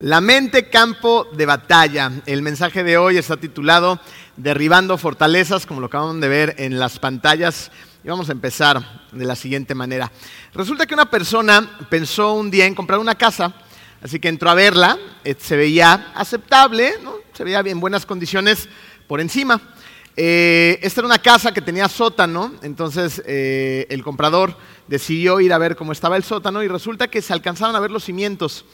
La mente, campo de batalla. El mensaje de hoy está titulado Derribando fortalezas, como lo acaban de ver en las pantallas. Y vamos a empezar de la siguiente manera. Resulta que una persona pensó un día en comprar una casa, así que entró a verla, eh, se veía aceptable, se veía en buenas condiciones por encima. Eh, esta era una casa que tenía sótano, entonces eh, el comprador decidió ir a ver cómo estaba el sótano y resulta que se alcanzaron a ver los cimientos.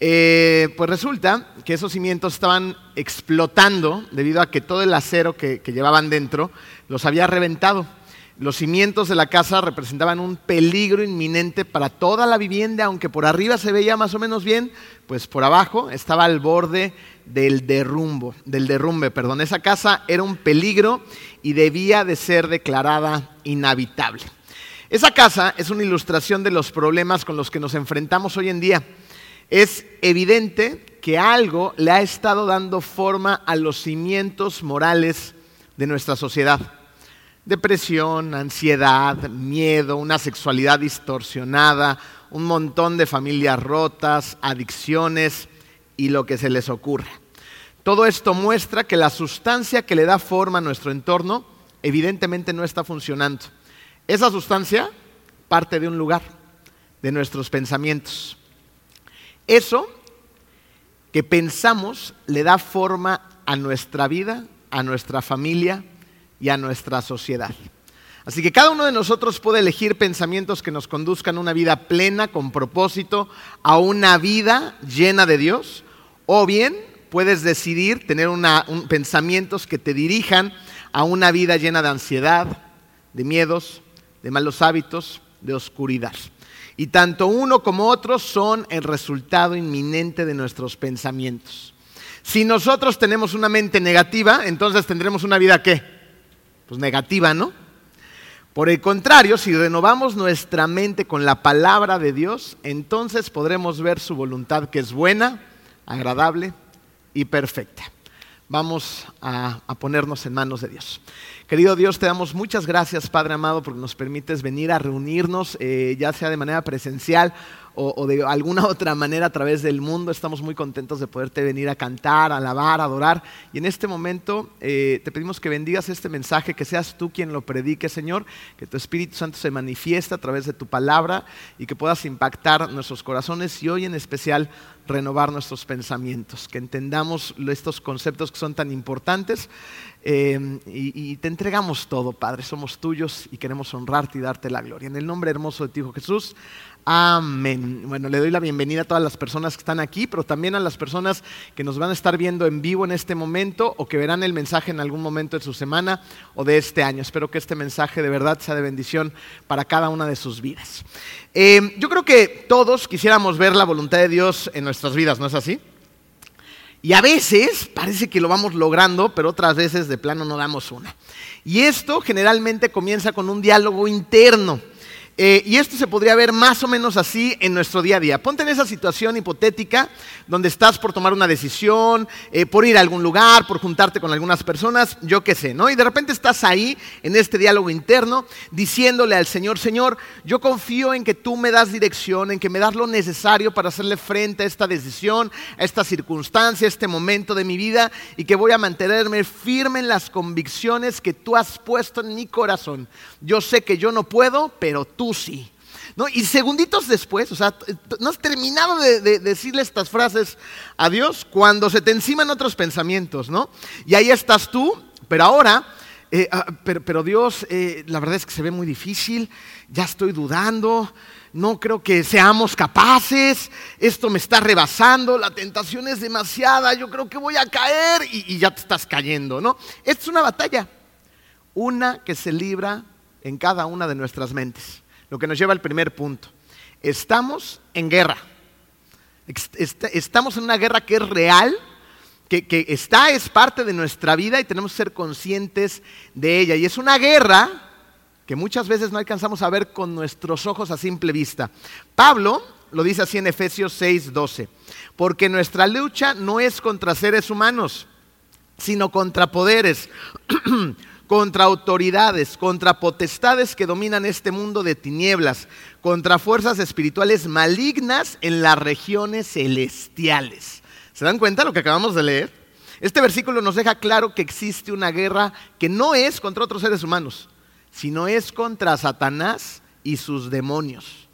Eh, pues resulta que esos cimientos estaban explotando debido a que todo el acero que, llevaban dentro los había reventado. Los cimientos de la casa representaban un peligro inminente para toda la vivienda, aunque por arriba se veía más o menos bien, pues por abajo estaba al borde del derrumbo, del derrumbe, perdón. Esa casa era un peligro y debía de ser declarada inhabitable. Esa casa es una ilustración de los problemas con los que nos enfrentamos hoy en día es evidente que algo le ha estado dando forma a los cimientos morales de nuestra sociedad. Depresión, ansiedad, miedo, una sexualidad distorsionada, un montón de familias rotas, adicciones y lo que se les ocurra. Todo esto muestra que la sustancia que le da forma a nuestro entorno evidentemente no está funcionando. Esa sustancia parte de un lugar, de nuestros pensamientos. Eso que pensamos le da forma a nuestra vida, a nuestra familia y a nuestra sociedad. Así que cada uno de nosotros puede elegir pensamientos que nos conduzcan a una vida plena, con propósito, a una vida llena de Dios, o bien puedes decidir tener pensamientos que te dirijan a una vida llena de ansiedad, de miedos, de malos hábitos, de oscuridad. Y tanto uno como otro son el resultado inminente de nuestros pensamientos. Si nosotros tenemos una mente negativa, entonces tendremos una vida qué? Pues negativa, ¿no? Por el contrario, si renovamos nuestra mente con la palabra de Dios, entonces podremos ver su voluntad que es buena, agradable y perfecta. Vamos a, ponernos en manos de Dios. Querido Dios, te damos muchas gracias, Padre amado, porque nos permites venir a reunirnos, eh, ya sea de manera presencial o, de alguna otra manera a través del mundo. Estamos muy contentos de poderte venir a cantar, alabar, adorar. Y en este momento eh, te pedimos que bendigas este mensaje, que seas tú quien lo predique, Señor, que tu Espíritu Santo se manifieste a través de tu palabra y que puedas impactar nuestros corazones y hoy en especial renovar nuestros pensamientos, que entendamos estos conceptos que son tan importantes eh, y, te entregamos todo, Padre, somos tuyos y queremos honrarte y darte la gloria. En el nombre hermoso de ti, Hijo Jesús. Amén. Bueno, le doy la bienvenida a todas las personas que están aquí, pero también a las personas que nos van a estar viendo en vivo en este momento o que verán el mensaje en algún momento de su semana o de este año. Espero que este mensaje de verdad sea de bendición para cada una de sus vidas. Eh, yo creo que todos quisiéramos ver la voluntad de Dios en nuestras vidas, ¿no es así? Y a veces parece que lo vamos logrando, pero otras veces de plano no damos una. Y esto generalmente comienza con un diálogo interno. Eh, y esto se podría ver más o menos así en nuestro día a día. Ponte en esa situación hipotética donde estás por tomar una decisión, eh, por ir a algún lugar, por juntarte con algunas personas, yo qué sé, ¿no? Y de repente estás ahí en este diálogo interno diciéndole al Señor, Señor, yo confío en que tú me das dirección, en que me das lo necesario para hacerle frente a esta decisión, a esta circunstancia, a este momento de mi vida y que voy a mantenerme firme en las convicciones que tú has puesto en mi corazón. Yo sé que yo no puedo, pero tú Y segunditos después, o sea, no has terminado de, decirle estas frases a Dios cuando se te enciman otros pensamientos, ¿no? Y ahí estás tú, pero ahora, eh, ah, pero, Dios, eh, la verdad es que se ve muy difícil, ya estoy dudando, no creo que seamos capaces, esto me está rebasando, la tentación es demasiada, yo creo que voy a caer y, y ya te estás cayendo, ¿no? Esta es una batalla, una que se libra en cada una de nuestras mentes. Lo que nos lleva al primer punto. Estamos en guerra. Estamos en una guerra que es real, que, está, es parte de nuestra vida y tenemos que ser conscientes de ella. Y es una guerra que muchas veces no alcanzamos a ver con nuestros ojos a simple vista. Pablo lo dice así en Efesios 6, 12. Porque nuestra lucha no es contra seres humanos, sino contra poderes contra autoridades, contra potestades que dominan este mundo de tinieblas, contra fuerzas espirituales malignas en las regiones celestiales. ¿Se dan cuenta lo que acabamos de leer? Este versículo nos deja claro que existe una guerra que no es contra otros seres humanos, sino es contra Satanás y sus demonios.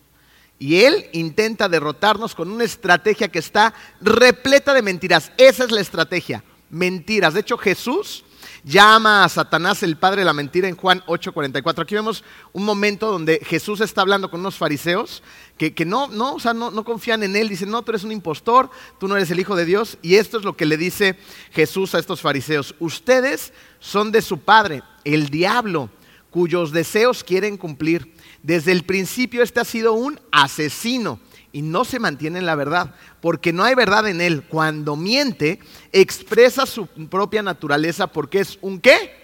Y él intenta derrotarnos con una estrategia que está repleta de mentiras. Esa es la estrategia, mentiras. De hecho, Jesús llama a Satanás el padre de la mentira en Juan 8:44. Aquí vemos un momento donde Jesús está hablando con unos fariseos que, no, no, o sea, no, no confían en él. Dicen, no, tú eres un impostor, tú no eres el Hijo de Dios. Y esto es lo que le dice Jesús a estos fariseos. Ustedes son de su padre, el diablo, cuyos deseos quieren cumplir. Desde el principio este ha sido un asesino y no se mantiene en la verdad, porque no hay verdad en él. Cuando miente, expresa su propia naturaleza porque es un qué?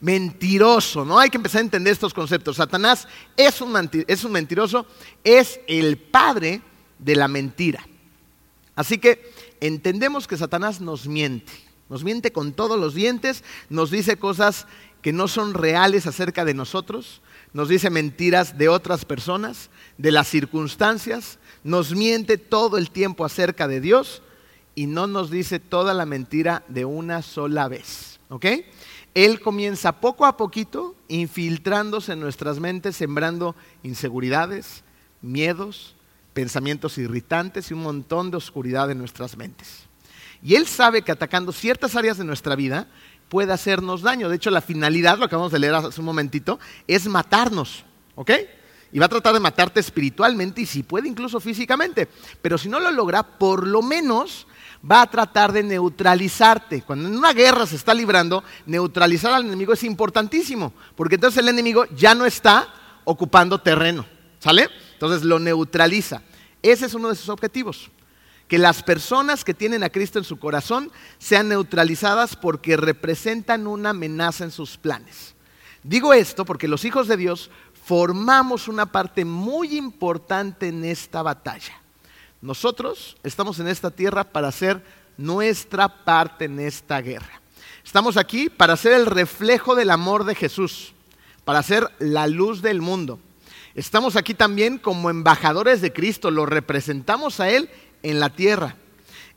Mentiroso, ¿no? Hay que empezar a entender estos conceptos. Satanás es un, es un mentiroso, es el padre de la mentira. Así que entendemos que Satanás nos miente, nos miente con todos los dientes, nos dice cosas que no son reales acerca de nosotros, nos dice mentiras de otras personas, de las circunstancias, nos miente todo el tiempo acerca de Dios y no nos dice toda la mentira de una sola vez. ¿Ok? Él comienza poco a poquito infiltrándose en nuestras mentes, sembrando inseguridades, miedos, pensamientos irritantes y un montón de oscuridad en nuestras mentes. Y Él sabe que atacando ciertas áreas de nuestra vida puede hacernos daño. De hecho, la finalidad, lo acabamos de leer hace un momentito, es matarnos. ¿Ok? y va a tratar de matarte espiritualmente y si puede incluso físicamente. Pero si no lo logra, por lo menos va a tratar de neutralizarte. Cuando en una guerra se está librando, neutralizar al enemigo es importantísimo, porque entonces el enemigo ya no está ocupando terreno. ¿Sale? Entonces lo neutraliza. Ese es uno de sus objetivos. Que las personas que tienen a Cristo en su corazón sean neutralizadas porque representan una amenaza en sus planes. Digo esto porque los hijos de Dios formamos una parte muy importante en esta batalla. Nosotros estamos en esta tierra para hacer nuestra parte en esta guerra. Estamos aquí para ser el reflejo del amor de Jesús, para ser la luz del mundo. Estamos aquí también como embajadores de Cristo, lo representamos a Él en la tierra.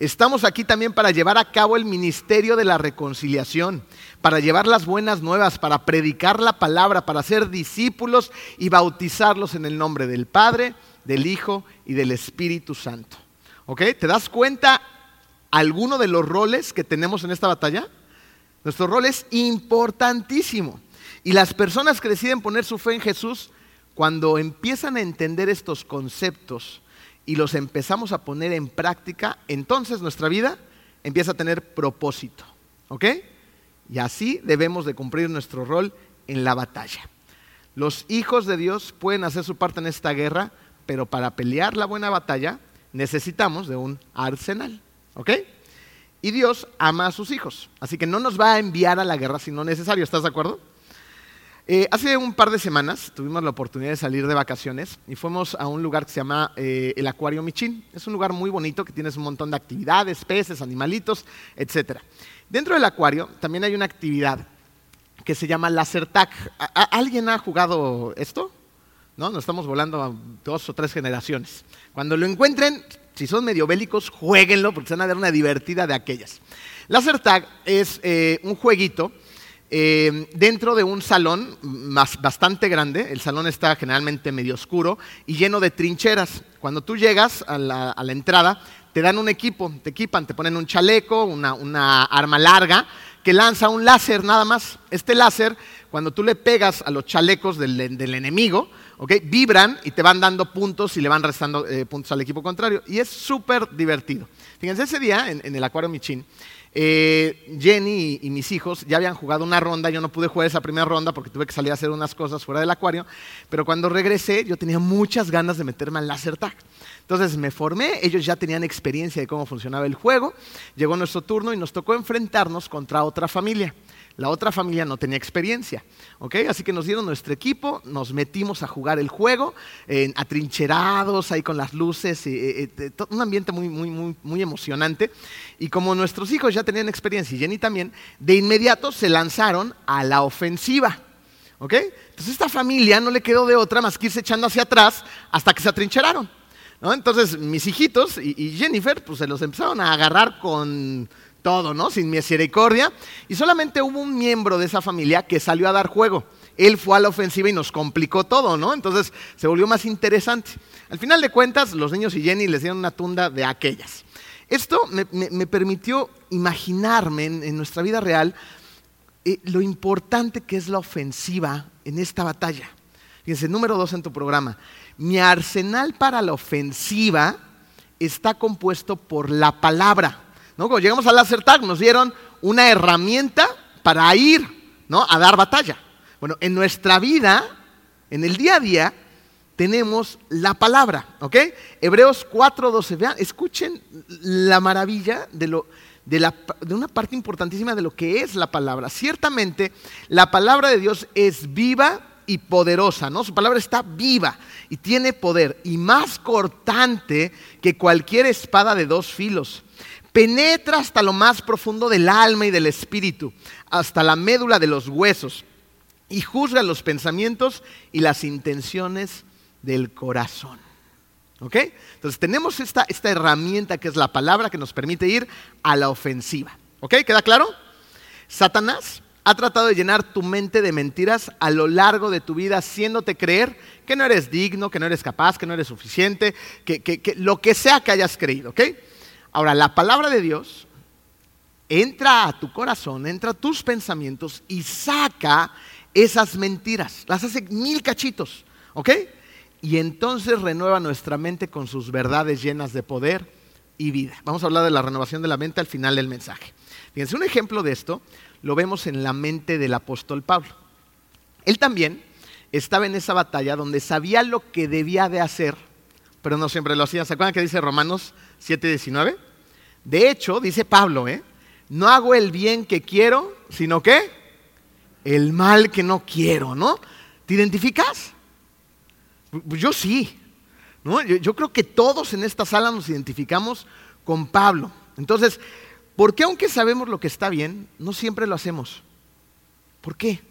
Estamos aquí también para llevar a cabo el ministerio de la reconciliación, para llevar las buenas nuevas, para predicar la palabra, para ser discípulos y bautizarlos en el nombre del Padre, del Hijo y del Espíritu Santo. ¿Ok? ¿Te das cuenta alguno de los roles que tenemos en esta batalla? Nuestro rol es importantísimo. Y las personas que deciden poner su fe en Jesús, cuando empiezan a entender estos conceptos, y los empezamos a poner en práctica, entonces nuestra vida empieza a tener propósito. ¿Ok? Y así debemos de cumplir nuestro rol en la batalla. Los hijos de Dios pueden hacer su parte en esta guerra, pero para pelear la buena batalla necesitamos de un arsenal. ¿Ok? Y Dios ama a sus hijos. Así que no nos va a enviar a la guerra si no es necesario. ¿Estás de acuerdo? Eh, hace un par de semanas tuvimos la oportunidad de salir de vacaciones y fuimos a un lugar que se llama eh, el Acuario Michín. Es un lugar muy bonito que tienes un montón de actividades, peces, animalitos, etc. Dentro del acuario también hay una actividad que se llama Laser Tag. ¿Alguien ha jugado esto? ¿No? Nos estamos volando a dos o tres generaciones. Cuando lo encuentren, si son medio bélicos, jueguenlo porque se van a dar una divertida de aquellas. Laser Tag es eh, un jueguito eh, dentro de un salón bastante grande, el salón está generalmente medio oscuro y lleno de trincheras. Cuando tú llegas a la, entrada, te dan un equipo, te equipan, te ponen un chaleco, una, arma larga que lanza un láser nada más. Este láser, cuando tú le pegas a los chalecos del, enemigo, vibran y te van dando puntos y le van restando eh, puntos al equipo contrario. Y es súper divertido. Fíjense, ese día en, en el Acuario Michin, eh, Jenny y, mis hijos ya habían jugado una ronda, yo no pude jugar esa primera ronda porque tuve que salir a hacer unas cosas fuera del acuario, pero cuando regresé yo tenía muchas ganas de meterme al laser tag. Entonces me formé, ellos ya tenían experiencia de cómo funcionaba el juego, llegó nuestro turno y nos tocó enfrentarnos contra otra familia. La otra familia no tenía experiencia. ¿ok? Así que nos dieron nuestro equipo, nos metimos a jugar el juego, atrincherados ahí con las luces, eh, eh, un ambiente muy, muy, muy, muy emocionante. Y como nuestros hijos ya tenían experiencia y Jenny también, de inmediato se lanzaron a la ofensiva. ¿ok? Entonces esta familia no le quedó de otra más que irse echando hacia atrás hasta que se atrincheraron. Entonces mis hijitos y, Jennifer pues se los empezaron a agarrar con todo, ¿no? Sin misericordia. Y solamente hubo un miembro de esa familia que salió a dar juego. Él fue a la ofensiva y nos complicó todo, ¿no? Entonces se volvió más interesante. Al final de cuentas, los niños y Jenny les dieron una tunda de aquellas. Esto me, permitió imaginarme en, nuestra vida real eh, lo importante que es la ofensiva en esta batalla. Fíjense, número dos en tu programa. Mi arsenal para la ofensiva está compuesto por la palabra. Cuando llegamos al Laser nos dieron una herramienta para ir ¿no? a dar batalla. Bueno, en nuestra vida, en el día a día, tenemos la palabra, ¿ok? Hebreos 4.12, vean, escuchen la maravilla de, lo, de, la, de una parte importantísima de lo que es la palabra. Ciertamente, la palabra de Dios es viva y poderosa, ¿no? Su palabra está viva y tiene poder y más cortante que cualquier espada de dos filos penetra hasta lo más profundo del alma y del espíritu, hasta la médula de los huesos, y juzga los pensamientos y las intenciones del corazón. ¿Ok? Entonces tenemos esta, esta herramienta que es la palabra que nos permite ir a la ofensiva. ¿Ok? ¿Queda claro? Satanás ha tratado de llenar tu mente de mentiras a lo largo de tu vida, haciéndote creer que no eres digno, que no eres capaz, que no eres suficiente, que, que lo que sea que hayas creído. ¿Ok? Ahora, la palabra de Dios entra a tu corazón, entra a tus pensamientos y saca esas mentiras. Las hace mil cachitos, ¿ok? Y entonces renueva nuestra mente con sus verdades llenas de poder y vida. Vamos a hablar de la renovación de la mente al final del mensaje. Fíjense, un ejemplo de esto lo vemos en la mente del apóstol Pablo. Él también estaba en esa batalla donde sabía lo que debía de hacer, pero no siempre lo hacía. ¿Se acuerdan que dice Romanos 7:19. De hecho, dice Pablo, ¿eh? no hago el bien que quiero, sino que el mal que no quiero, ¿no? ¿Te identificas? Pues yo sí. ¿no? Yo, yo creo que todos en esta sala nos identificamos con Pablo. Entonces, ¿por qué aunque sabemos lo que está bien, no siempre lo hacemos? ¿Por qué?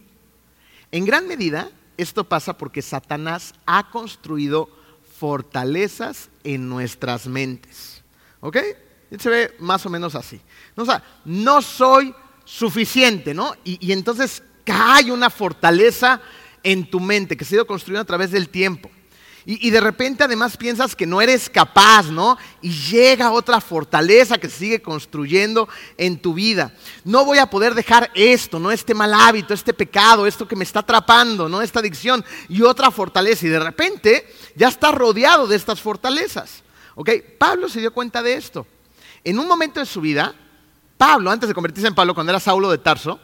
En gran medida, esto pasa porque Satanás ha construido fortalezas en nuestras mentes. ¿Ok? se ve más o menos así. O sea, no soy suficiente, ¿no? Y, entonces cae una fortaleza en tu mente que se ha ido construyendo a través del tiempo. Y, de repente además piensas que no eres capaz, ¿no? Y llega otra fortaleza que se sigue construyendo en tu vida. No voy a poder dejar esto, ¿no? Este mal hábito, este pecado, esto que me está atrapando, ¿no? Esta adicción y otra fortaleza. Y de repente ya está rodeado de estas fortalezas. ¿Ok? Pablo se dio cuenta de esto. En un momento de su vida, Pablo, antes de convertirse en Pablo, cuando era Saulo de Tarso,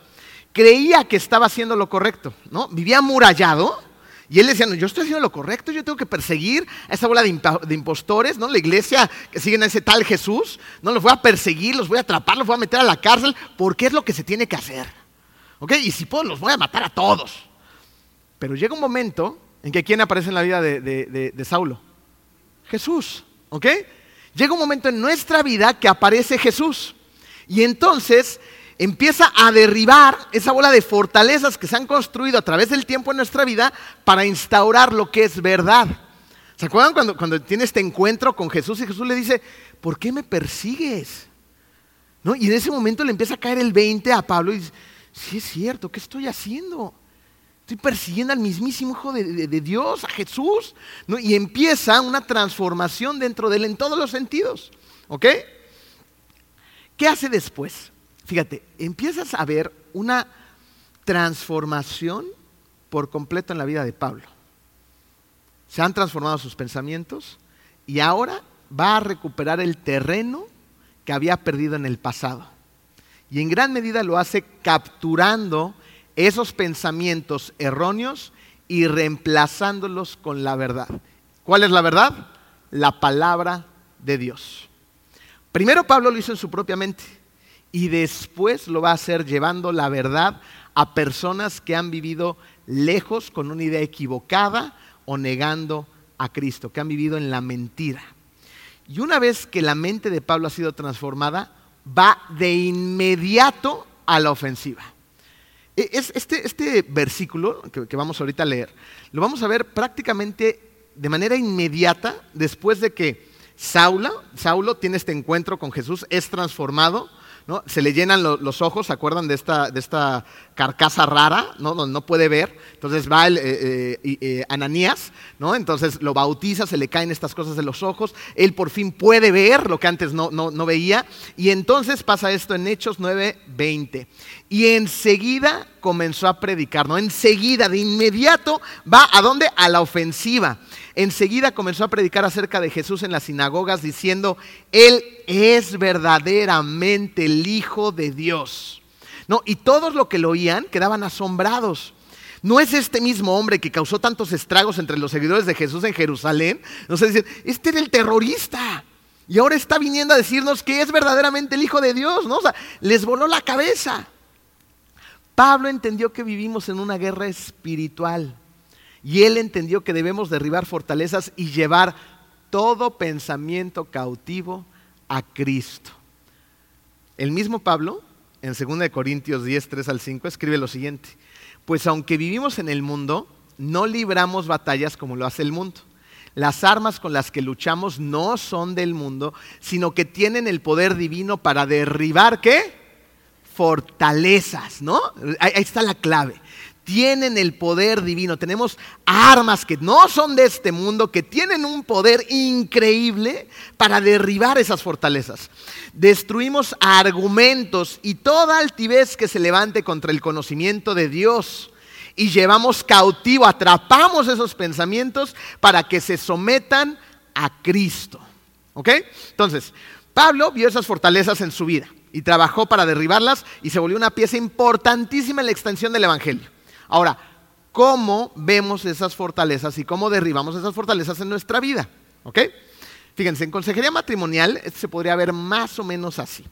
creía que estaba haciendo lo correcto, ¿no? Vivía murallado y él decía, no, yo estoy haciendo lo correcto, yo tengo que perseguir a esa bola de, impostores, ¿no? La iglesia que siguen a ese tal Jesús, no los voy a perseguir, los voy a atrapar, los voy a meter a la cárcel, porque es lo que se tiene que hacer. ¿Ok? Y si puedo, los voy a matar a todos. Pero llega un momento en que ¿quién aparece en la vida de Saulo? Jesús. ¿Ok? Llega un momento en nuestra vida que aparece Jesús. Y entonces empieza a derribar esa bola de fortalezas que se han construido a través del tiempo en nuestra vida para instaurar lo que es verdad. ¿Se acuerdan cuando, cuando tiene este encuentro con Jesús y Jesús le dice, ¿por qué me persigues? ¿No? Y en ese momento le empieza a caer el 20 a Pablo y dice, sí es cierto, ¿qué estoy haciendo? Estoy persiguiendo al mismísimo Hijo de, Dios, a Jesús. Y empieza una transformación dentro de él en todos los sentidos. ¿Ok? ¿Qué hace después? Fíjate, empiezas a ver una transformación por completo en la vida de Pablo. Se han transformado sus pensamientos y ahora va a recuperar el terreno que había perdido en el pasado. Y en gran medida lo hace capturando esos pensamientos erróneos y reemplazándolos con la verdad. ¿Cuál es la verdad? La palabra de Dios. Primero Pablo lo hizo en su propia mente y después lo va a hacer llevando la verdad a personas que han vivido lejos con una idea equivocada o negando a Cristo, que han vivido en la mentira. Y una vez que la mente de Pablo ha sido transformada, va de inmediato a la ofensiva. E, este, este, versículo que, vamos ahorita a leer, lo vamos a ver prácticamente de manera inmediata después de que Saulo, tiene este encuentro con Jesús, es transformado, se le llenan los ojos, ¿se acuerdan de esta, de esta carcasa rara, ¿no? donde no puede ver? Entonces va el, eh, eh, eh, Ananías, ¿no? entonces lo bautiza, se le caen estas cosas de los ojos, él por fin puede ver lo que antes no, no veía, y entonces pasa esto en Hechos 9:20. Y enseguida comenzó a predicar, ¿no? Enseguida, de inmediato, va a dónde? A la ofensiva enseguida comenzó a predicar acerca de Jesús en las sinagogas diciendo, Él es verdaderamente el Hijo de Dios. No, y todos los que lo oían quedaban asombrados. ¿No es este mismo hombre que causó tantos estragos entre los seguidores de Jesús en Jerusalén? No sé, dicen, este era el terrorista. Y ahora está viniendo a decirnos que es verdaderamente el Hijo de Dios, ¿no? O sea, les voló la cabeza. Pablo entendió que vivimos en una guerra espiritual. Y él entendió que debemos derribar fortalezas y llevar todo pensamiento cautivo a Cristo. El mismo Pablo, en 2 Corintios 10, 3 al 5, escribe lo siguiente. Pues aunque vivimos en el mundo, no libramos batallas como lo hace el mundo. Las armas con las que luchamos no son del mundo, sino que tienen el poder divino para derribar qué? Fortalezas, ¿no? Ahí está la clave tienen el poder divino. Tenemos armas que no son de este mundo, que tienen un poder increíble para derribar esas fortalezas. Destruimos argumentos y toda altivez que se levante contra el conocimiento de Dios. Y llevamos cautivo, atrapamos esos pensamientos para que se sometan a Cristo. ¿Ok? Entonces, Pablo vio esas fortalezas en su vida y trabajó para derribarlas y se volvió una pieza importantísima en la extensión del Evangelio. Ahora, ¿cómo vemos esas fortalezas y cómo derribamos esas fortalezas en nuestra vida? ¿Ok? Fíjense, en consejería matrimonial se podría ver más o menos así.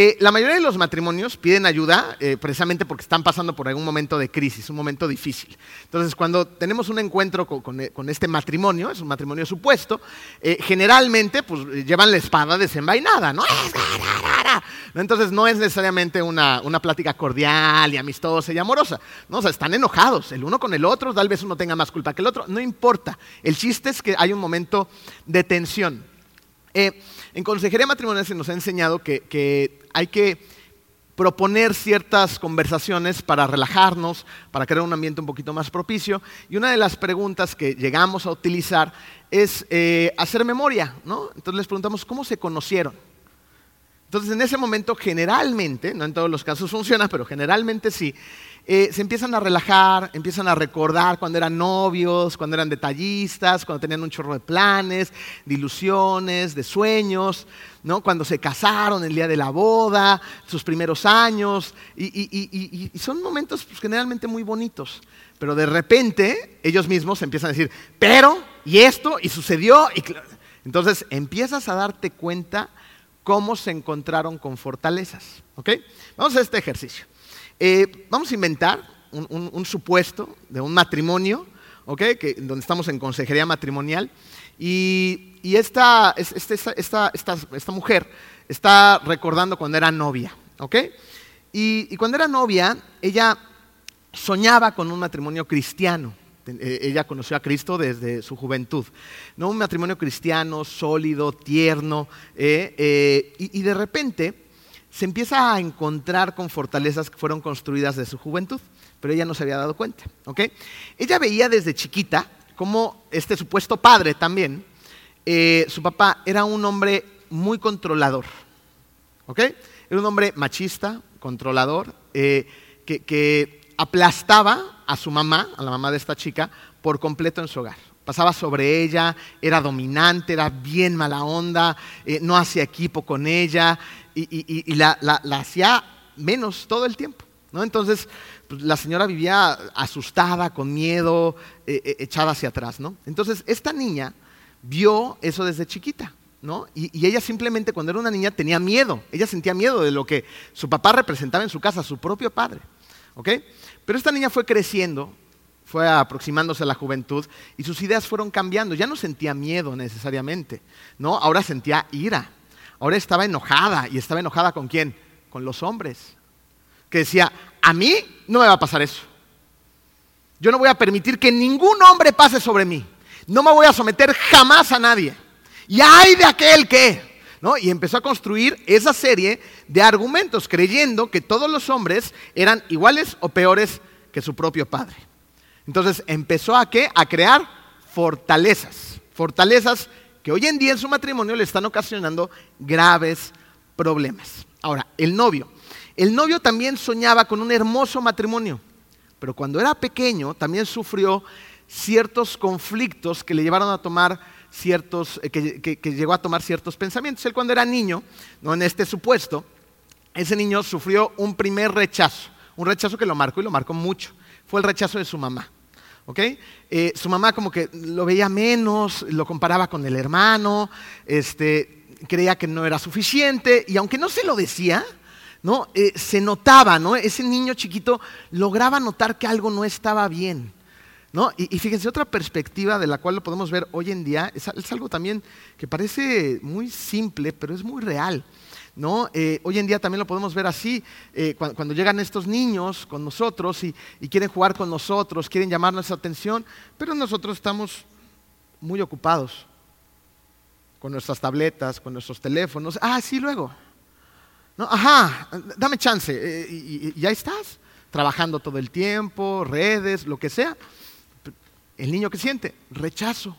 Eh, la mayoría de los matrimonios piden ayuda eh, precisamente porque están pasando por algún momento de crisis, un momento difícil. Entonces, cuando tenemos un encuentro con, eh, este matrimonio, es un matrimonio supuesto, generalmente pues, llevan la espada desenvainada, ¿no? Entonces, no es necesariamente una, una, plática cordial y amistosa y amorosa. ¿no? O sea, están enojados el uno con el otro, tal vez uno tenga más culpa que el otro, no importa. El chiste es que hay un momento de tensión. En consejería matrimonial se nos ha enseñado que, hay que proponer ciertas conversaciones para relajarnos, para crear un ambiente un poquito más propicio. Y una de las preguntas que llegamos a utilizar es eh, hacer memoria, ¿no? Entonces les preguntamos, ¿cómo se conocieron? Entonces en ese momento generalmente, no en todos los casos funciona, pero generalmente sí, eh, se empiezan a relajar, empiezan a recordar cuando eran novios, cuando eran detallistas, cuando tenían un chorro de planes, de ilusiones, de sueños, ¿no? cuando se casaron, el día de la boda, sus primeros años, y, son momentos pues, generalmente muy bonitos. Pero de repente ellos mismos empiezan a decir, pero, y esto, y sucedió, y entonces empiezas a darte cuenta cómo se encontraron con fortalezas. ¿ok? Vamos a este ejercicio. Eh, vamos a inventar un, supuesto de un matrimonio, que, donde estamos en consejería matrimonial, y, esta, mujer está recordando cuando era novia. Y, cuando era novia, ella soñaba con un matrimonio cristiano. Eh, ella conoció a Cristo desde su juventud. ¿no? Un matrimonio cristiano, sólido, tierno, eh, y de repente se empieza a encontrar con fortalezas que fueron construidas de su juventud, pero ella no se había dado cuenta. Ella veía desde chiquita como este supuesto padre también, eh, su papá era un hombre muy controlador. Era un hombre machista, controlador, eh, que, que aplastaba a su mamá, a la mamá de esta chica, por completo en su hogar pasaba sobre ella, era dominante, era bien mala onda, eh, no hacía equipo con ella y, la, hacía menos todo el tiempo. ¿no? Entonces, pues, la señora vivía asustada, con miedo, eh, eh, echada hacia atrás. ¿no? Entonces, esta niña vio eso desde chiquita. ¿no? Y, y, ella simplemente cuando era una niña tenía miedo, ella sentía miedo de lo que su papá representaba en su casa, su propio padre, ¿ok? Pero esta niña fue creciendo, fue aproximándose a la juventud y sus ideas fueron cambiando, ya no sentía miedo necesariamente, ¿no? Ahora sentía ira, ahora estaba enojada y estaba enojada con quién? Con los hombres, que decía, a mí no me va a pasar eso. Yo no voy a permitir que ningún hombre pase sobre mí. No me voy a someter jamás a nadie. Y hay de aquel que, ¿no? Y empezó a construir esa serie de argumentos creyendo que todos los hombres eran iguales o peores que su propio padre. Entonces empezó a qué? A crear fortalezas. Fortalezas que hoy en día en su matrimonio le están ocasionando graves problemas. Ahora, el novio. El novio también soñaba con un hermoso matrimonio, pero cuando era pequeño también sufrió ciertos conflictos que le llevaron a tomar ciertos, eh, que, llegó a tomar ciertos pensamientos. Él cuando era niño, ¿no? en este supuesto, ese niño sufrió un primer rechazo, un rechazo que lo marcó y lo marcó mucho. Fue el rechazo de su mamá. Eh, su mamá como que lo veía menos, lo comparaba con el hermano, este, creía que no era suficiente y aunque no se lo decía, ¿no? Eh, se notaba, ¿no? ese niño chiquito lograba notar que algo no estaba bien. ¿No? Y, fíjense, otra perspectiva de la cual lo podemos ver hoy en día es, algo también que parece muy simple, pero es muy real. ¿No? Eh, hoy en día también lo podemos ver así, eh, cuando, llegan estos niños con nosotros y, quieren jugar con nosotros, quieren llamar nuestra atención, pero nosotros estamos muy ocupados con nuestras tabletas, con nuestros teléfonos. Ah, sí, luego. ¿No? Ajá, dame chance. Eh, y, y, estás, trabajando todo el tiempo, redes, lo que sea. El niño que siente rechazo.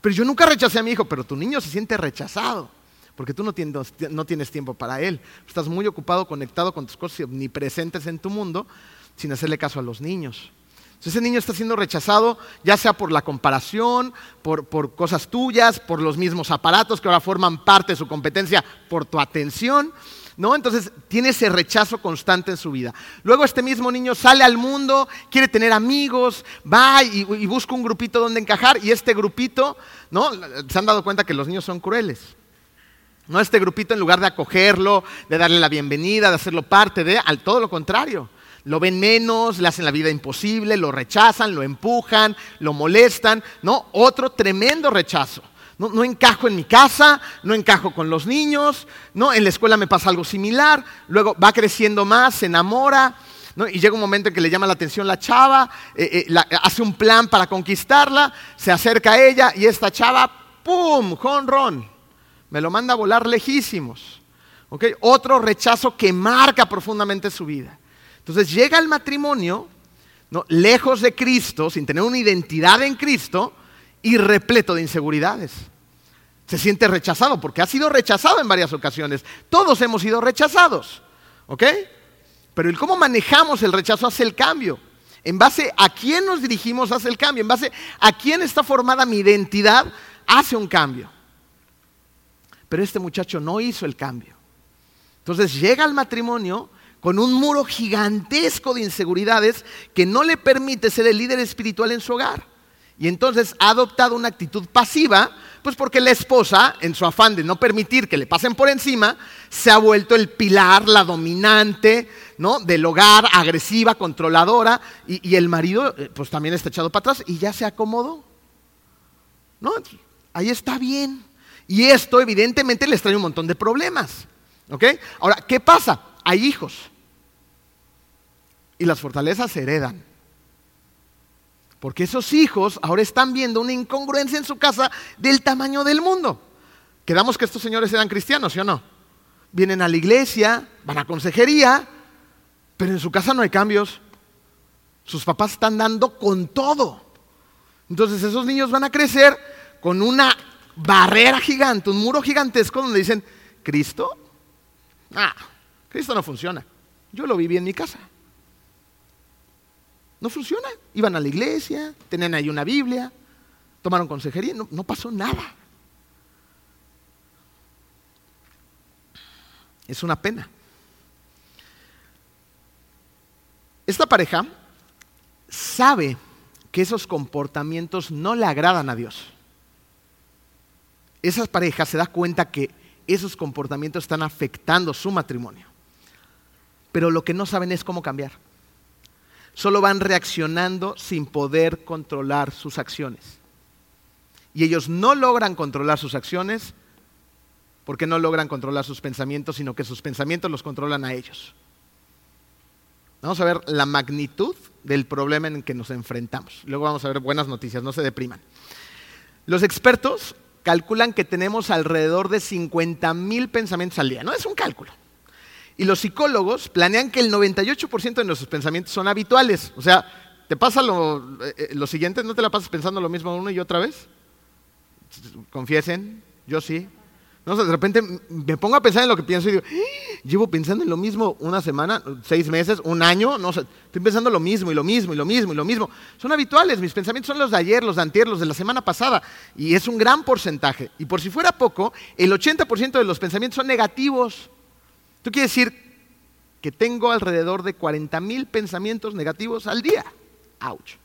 Pero yo nunca rechacé a mi hijo, pero tu niño se siente rechazado, porque tú no tienes, tiempo para él. Estás muy ocupado, conectado con tus cosas omnipresentes en tu mundo, sin hacerle caso a los niños. Entonces ese niño está siendo rechazado, ya sea por la comparación, por, por, cosas tuyas, por los mismos aparatos que ahora forman parte de su competencia, por tu atención. ¿no? Entonces tiene ese rechazo constante en su vida. Luego este mismo niño sale al mundo, quiere tener amigos, va y, busca un grupito donde encajar y este grupito, ¿no? Se han dado cuenta que los niños son crueles. No este grupito en lugar de acogerlo, de darle la bienvenida, de hacerlo parte de, al todo lo contrario. Lo ven menos, le hacen la vida imposible, lo rechazan, lo empujan, lo molestan, ¿no? Otro tremendo rechazo. No, encajo en mi casa, no encajo con los niños, ¿no? en la escuela me pasa algo similar, luego va creciendo más, se enamora, y llega un momento en que le llama la atención la chava, eh, eh, hace un plan para conquistarla, se acerca a ella y esta chava, ¡pum! Jonrón, me lo manda a volar lejísimos. Otro rechazo que marca profundamente su vida. Entonces llega al matrimonio, lejos de Cristo, sin tener una identidad en Cristo, y repleto de inseguridades. Se siente rechazado porque ha sido rechazado en varias ocasiones. Todos hemos sido rechazados. ¿Ok? Pero el cómo manejamos el rechazo hace el cambio. En base a quién nos dirigimos hace el cambio. En base a quién está formada mi identidad hace un cambio. Pero este muchacho no hizo el cambio. Entonces llega al matrimonio con un muro gigantesco de inseguridades que no le permite ser el líder espiritual en su hogar. Y entonces ha adoptado una actitud pasiva, pues porque la esposa, en su afán de no permitir que le pasen por encima, se ha vuelto el pilar, la dominante, ¿no? Del hogar, agresiva, controladora, y, el marido, eh, pues también está echado para atrás y ya se acomodó. ¿No? Ahí está bien. Y esto, evidentemente, les trae un montón de problemas. ¿Ok? Ahora, ¿qué pasa? Hay hijos. Y las fortalezas se heredan. Porque esos hijos ahora están viendo una incongruencia en su casa del tamaño del mundo. Quedamos que estos señores eran cristianos, ¿sí o no? Vienen a la iglesia, van a consejería, pero en su casa no hay cambios. Sus papás están dando con todo. Entonces esos niños van a crecer con una barrera gigante, un muro gigantesco donde dicen, ¿Cristo? Ah, Cristo no funciona. Yo lo viví en mi casa. No funciona. Iban a la iglesia, tenían ahí una Biblia, tomaron consejería, no, pasó nada. Es una pena. Esta pareja sabe que esos comportamientos no le agradan a Dios. Esa pareja se da cuenta que esos comportamientos están afectando su matrimonio. Pero lo que no saben es cómo cambiar. Solo van reaccionando sin poder controlar sus acciones. Y ellos no logran controlar sus acciones porque no logran controlar sus pensamientos, sino que sus pensamientos los controlan a ellos. Vamos a ver la magnitud del problema en que nos enfrentamos. Luego vamos a ver buenas noticias, no se depriman. Los expertos calculan que tenemos alrededor de 50 mil pensamientos al día. No es un cálculo. Y los psicólogos planean que el 98% de nuestros pensamientos son habituales. O sea, ¿te pasa lo, eh, eh, lo siguiente? ¿No te la pasas pensando lo mismo una y otra vez? Confiesen, yo sí. No, de repente me pongo a pensar en lo que pienso y digo, ¡Ah! llevo pensando en lo mismo una semana, seis meses, un año, no sé, estoy pensando lo mismo y lo mismo y lo mismo y lo mismo. Son habituales, mis pensamientos son los de ayer, los de antier, los de la semana pasada y es un gran porcentaje. Y por si fuera poco, el 80% de los pensamientos son negativos. ¿Tú quieres decir que tengo alrededor de 40 mil pensamientos negativos al día? ¡Auch!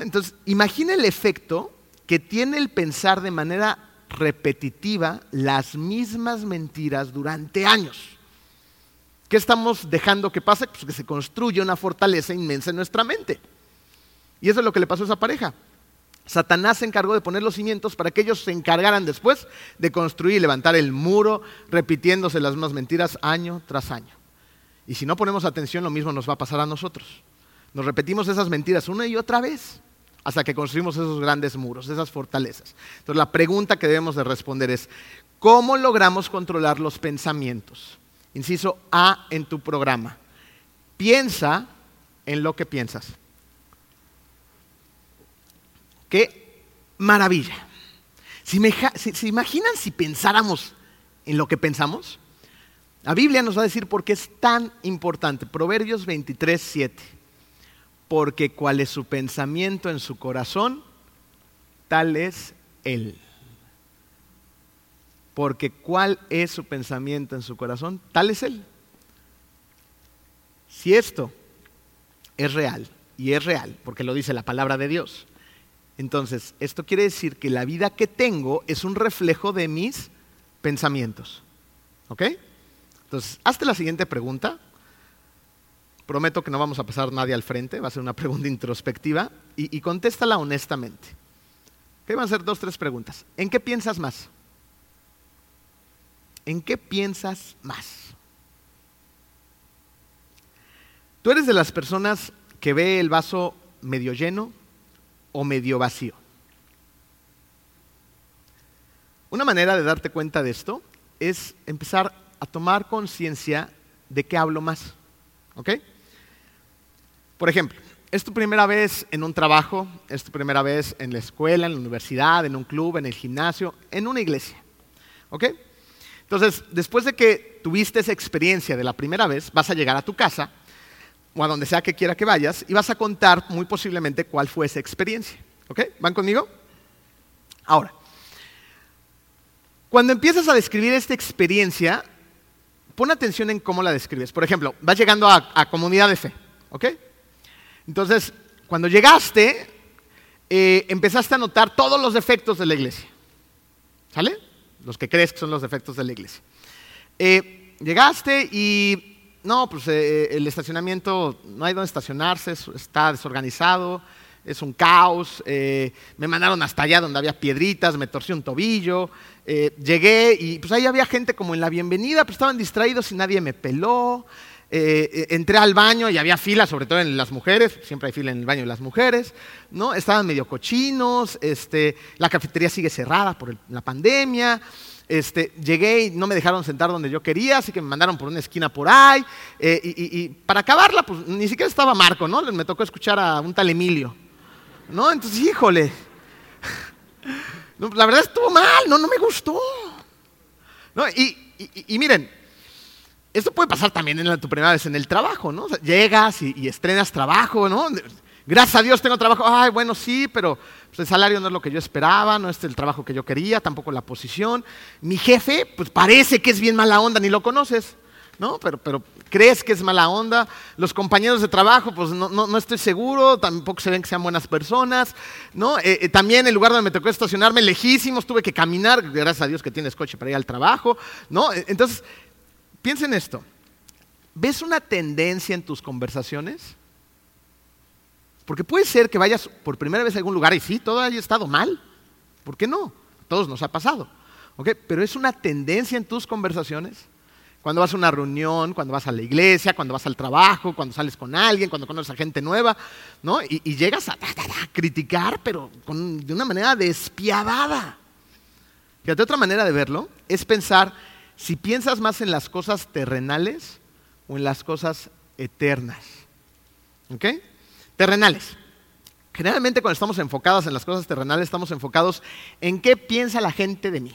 Entonces, imagina el efecto que tiene el pensar de manera repetitiva las mismas mentiras durante años. ¿Qué estamos dejando que pase? Pues que se construye una fortaleza inmensa en nuestra mente. Y eso es lo que le pasó a esa pareja. Satanás se encargó de poner los cimientos para que ellos se encargaran después de construir y levantar el muro, repitiéndose las mismas mentiras año tras año. Y si no ponemos atención, lo mismo nos va a pasar a nosotros. Nos repetimos esas mentiras una y otra vez hasta que construimos esos grandes muros, esas fortalezas. Entonces la pregunta que debemos de responder es, ¿cómo logramos controlar los pensamientos? Inciso A en tu programa. Piensa en lo que piensas. Qué maravilla. ¿Se imaginan si pensáramos en lo que pensamos? La Biblia nos va a decir por qué es tan importante. Proverbios 23, 7 porque cuál es su pensamiento en su corazón, tal es Él. Porque cuál es su pensamiento en su corazón, tal es Él. Si esto es real, y es real, porque lo dice la palabra de Dios, entonces esto quiere decir que la vida que tengo es un reflejo de mis pensamientos. ¿Ok? Entonces, hazte la siguiente pregunta Prometo que no vamos a pasar nadie al frente, va a ser una pregunta introspectiva y, contéstala honestamente. ¿Qué van a ser dos, tres preguntas. ¿En qué piensas más? ¿En qué piensas más? ¿Tú eres de las personas que ve el vaso medio lleno o medio vacío? Una manera de darte cuenta de esto es empezar a tomar conciencia de qué hablo más. ¿Ok? Por ejemplo, es tu primera vez en un trabajo, es tu primera vez en la escuela, en la universidad, en un club, en el gimnasio, en una iglesia. ¿Ok? Entonces, después de que tuviste esa experiencia de la primera vez, vas a llegar a tu casa o a donde sea que quiera que vayas y vas a contar muy posiblemente cuál fue esa experiencia. ¿Ok? ¿Van conmigo? Ahora, cuando empiezas a describir esta experiencia, pon atención en cómo la describes. Por ejemplo, vas llegando a, comunidad de fe. ¿Ok? Entonces, cuando llegaste, eh, empezaste a notar todos los defectos de la iglesia. ¿Sale? Los que crees que son los defectos de la iglesia. Eh, llegaste y, no, pues eh, el estacionamiento, no hay donde estacionarse, está desorganizado, es un caos. me mandaron hasta allá donde había piedritas, me torcí un tobillo. llegué y pues ahí había gente como en la bienvenida, pero estaban distraídos y nadie me peló. Eh, eh, entré al baño y había fila, sobre todo en las mujeres, siempre hay fila en el baño de las mujeres, ¿no? Estaban medio cochinos, este, la cafetería sigue cerrada por la pandemia, este, llegué y no me dejaron sentar donde yo quería, así que me mandaron por una esquina por ahí, eh, y, para acabarla, pues ni siquiera estaba Marco, ¿no? Me tocó escuchar a un tal Emilio, ¿no? Entonces, híjole, la verdad estuvo mal, no, no me gustó. y miren, esto puede pasar también en tu primera vez en el trabajo, ¿no? llegas y, estrenas trabajo, ¿no? Gracias a Dios tengo trabajo. Ay, bueno, sí, pero pues, el salario no es lo que yo esperaba, no es el trabajo que yo quería, tampoco la posición. Mi jefe, pues parece que es bien mala onda, ni lo conoces. ¿no? Pero, pero crees que es mala onda. Los compañeros de trabajo, pues no, no, no estoy seguro, tampoco se ven que sean buenas personas, ¿no? Eh, eh, también el lugar donde me tocó estacionarme lejísimos, tuve que caminar, gracias a Dios que tienes coche para ir al trabajo, ¿no? Entonces, piensa en esto. ¿Ves una tendencia en tus conversaciones? Porque puede ser que vayas por primera vez a algún lugar y sí, todo haya estado mal. ¿Por qué no? A todos nos ha pasado. ¿ok? Pero es una tendencia en tus conversaciones. Cuando vas a una reunión, cuando vas a la iglesia, cuando vas al trabajo, cuando sales con alguien, cuando conoces a gente nueva, ¿no? Y, llegas a, criticar, pero de una manera despiadada. Fíjate, otra manera de verlo es pensar si piensas más en las cosas terrenales o en las cosas eternas. ¿Ok? Terrenales. Generalmente cuando estamos enfocados en las cosas terrenales, estamos enfocados en qué piensa la gente de mí.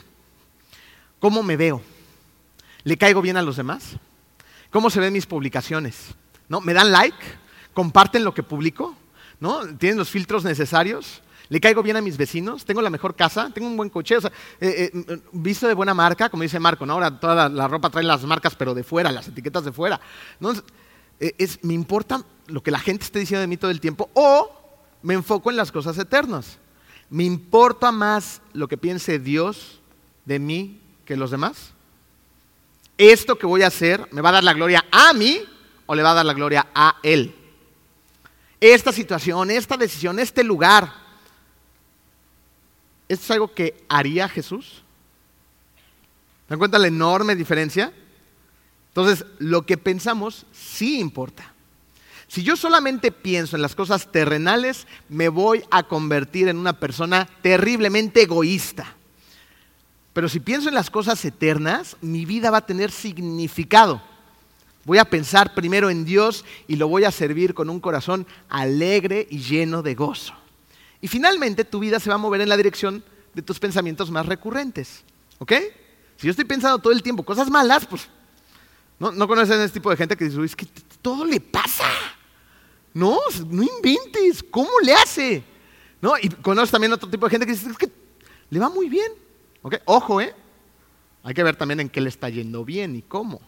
¿Cómo me veo? ¿Le caigo bien a los demás? ¿Cómo se ven mis publicaciones? ¿No? ¿Me dan like? ¿Comparten lo que publico? ¿No? ¿Tienen los filtros necesarios? ¿Le caigo bien a mis vecinos? ¿Tengo la mejor casa? ¿Tengo un buen coche? O sea, eh, eh, visto de buena marca, como dice Marco, ¿no? Ahora toda la, ropa trae las marcas, pero de fuera, las etiquetas de fuera. Eh, es, ¿Me importa lo que la gente esté diciendo de mí todo el tiempo? ¿O me enfoco en las cosas eternas? ¿Me importa más lo que piense Dios de mí que los demás? esto que voy a hacer me va a dar la gloria a mí o le va a dar la gloria a Él. Esta situación, esta decisión, este lugar, ¿esto es algo que haría Jesús? ¿Se dan cuenta la enorme diferencia? Entonces, lo que pensamos sí importa. Si yo solamente pienso en las cosas terrenales, me voy a convertir en una persona terriblemente egoísta. Pero si pienso en las cosas eternas, mi vida va a tener significado. Voy a pensar primero en Dios y lo voy a servir con un corazón alegre y lleno de gozo. Y finalmente tu vida se va a mover en la dirección de tus pensamientos más recurrentes. ¿Ok? Si yo estoy pensando todo el tiempo cosas malas, pues no, no conocen ese tipo de gente que dice, es que todo le pasa. No, no inventes, ¿cómo le hace? ¿No? Y conoces también otro tipo de gente que dice, es que le va muy bien. Ojo, ¿eh? Hay que ver también en qué le está yendo bien y cómo.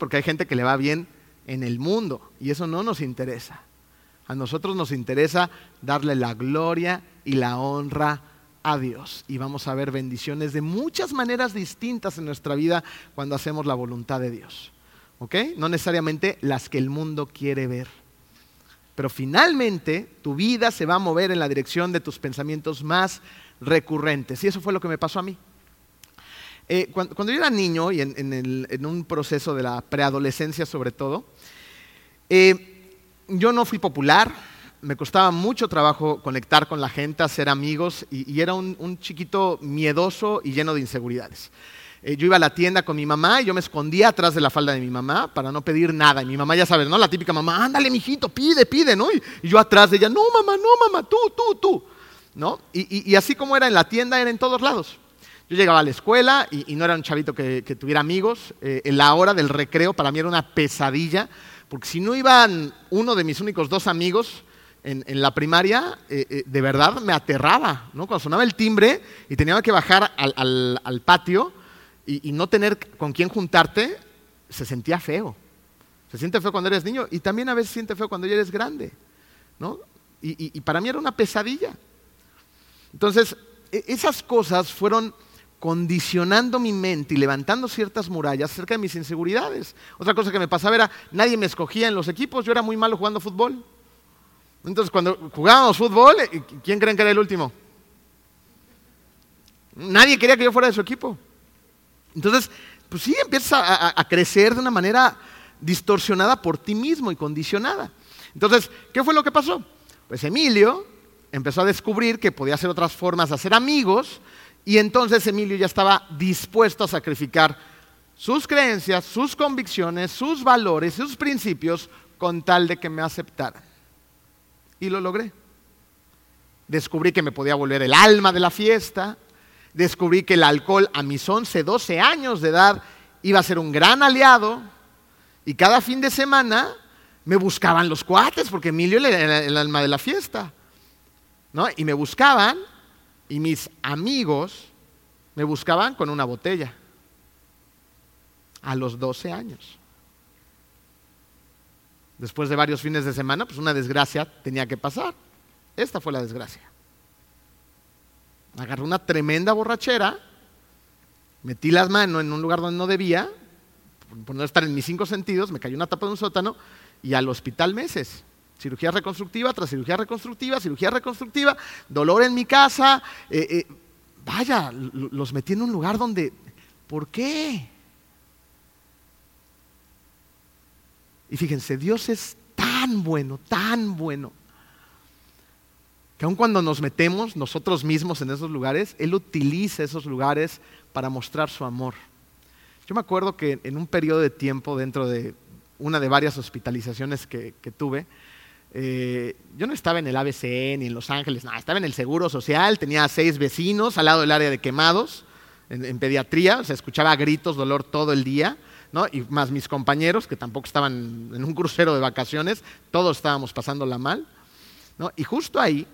Porque hay gente que le va bien en el mundo y eso no nos interesa. A nosotros nos interesa darle la gloria y la honra a Dios. Y vamos a ver bendiciones de muchas maneras distintas en nuestra vida cuando hacemos la voluntad de Dios. ¿Ok? No necesariamente las que el mundo quiere ver. Pero finalmente tu vida se va a mover en la dirección de tus pensamientos más recurrentes. Y eso fue lo que me pasó a mí. Eh, cuando, yo era niño y en, un proceso de la preadolescencia sobre todo, eh, yo no fui popular, me costaba mucho trabajo conectar con la gente, hacer amigos y, era un, chiquito miedoso y lleno de inseguridades. Eh, yo iba a la tienda con mi mamá y yo me escondía atrás de la falda de mi mamá para no pedir nada. Y mi mamá, ya sabes, ¿no? La típica mamá, ándale, mijito, pide, pide, ¿no? Y, y yo atrás de ella, no, mamá, no, mamá, tú, tú, tú. ¿no? Y, así como era en la tienda, era en todos lados. Yo llegaba a la escuela y, no era un chavito que, tuviera amigos. Eh, en la hora del recreo para mí era una pesadilla, porque si no iban uno de mis únicos dos amigos en, la primaria, eh, eh, de verdad me aterraba, ¿no? Cuando sonaba el timbre y tenía que bajar al, patio y, no tener con quién juntarte, se sentía feo. Se siente feo cuando eres niño y también a veces se siente feo cuando ya eres grande, ¿no? y para mí era una pesadilla. Entonces, e-, esas cosas fueron condicionando mi mente y levantando ciertas murallas acerca de mis inseguridades. Otra cosa que me pasaba era, nadie me escogía en los equipos, yo era muy malo jugando fútbol. Entonces, cuando jugábamos fútbol, eh, ¿quién creen que era el último? Nadie quería que yo fuera de su equipo. Entonces, pues sí, empiezas a crecer de una manera distorsionada por ti mismo y condicionada. Entonces, ¿qué fue lo que pasó? Pues Emilio empezó a descubrir que podía hacer otras formas de hacer amigos y entonces Emilio ya estaba dispuesto a sacrificar sus creencias, sus convicciones, sus valores, sus principios con tal de que me aceptaran. Y lo logré. Descubrí que me podía volver el alma de la fiesta, descubrí que el alcohol a mis 11, 12 años de edad iba a ser un gran aliado y cada fin de semana me buscaban los cuates porque Emilio era el alma de la fiesta. Y me buscaban y mis amigos me buscaban con una botella. a los 12 años. Después de varios fines de semana, pues una desgracia tenía que pasar. Esta fue la desgracia. Agarré una tremenda borrachera, metí las manos en un lugar donde no debía, por no estar en mis cinco sentidos, me cayó una tapa de un sótano y al hospital meses. Cirugía reconstructiva tras cirugía reconstructiva, cirugía reconstructiva, dolor en mi casa. Eh, eh, vaya, los metí en un lugar donde, ¿por qué? Y fíjense, Dios es tan bueno, tan bueno, que aun cuando nos metemos nosotros mismos en esos lugares, Él utiliza esos lugares para mostrar su amor. Yo me acuerdo que en un periodo de tiempo dentro de una de varias hospitalizaciones que, tuve, eh, yo no estaba en el ABC ni en Los Ángeles, no, estaba en el Seguro Social, tenía seis vecinos al lado del área de quemados, en, pediatría, se escuchaba gritos, dolor todo el día y más mis compañeros, que tampoco estaban en un crucero de vacaciones, todos estábamos pasándola mal. Y justo ahí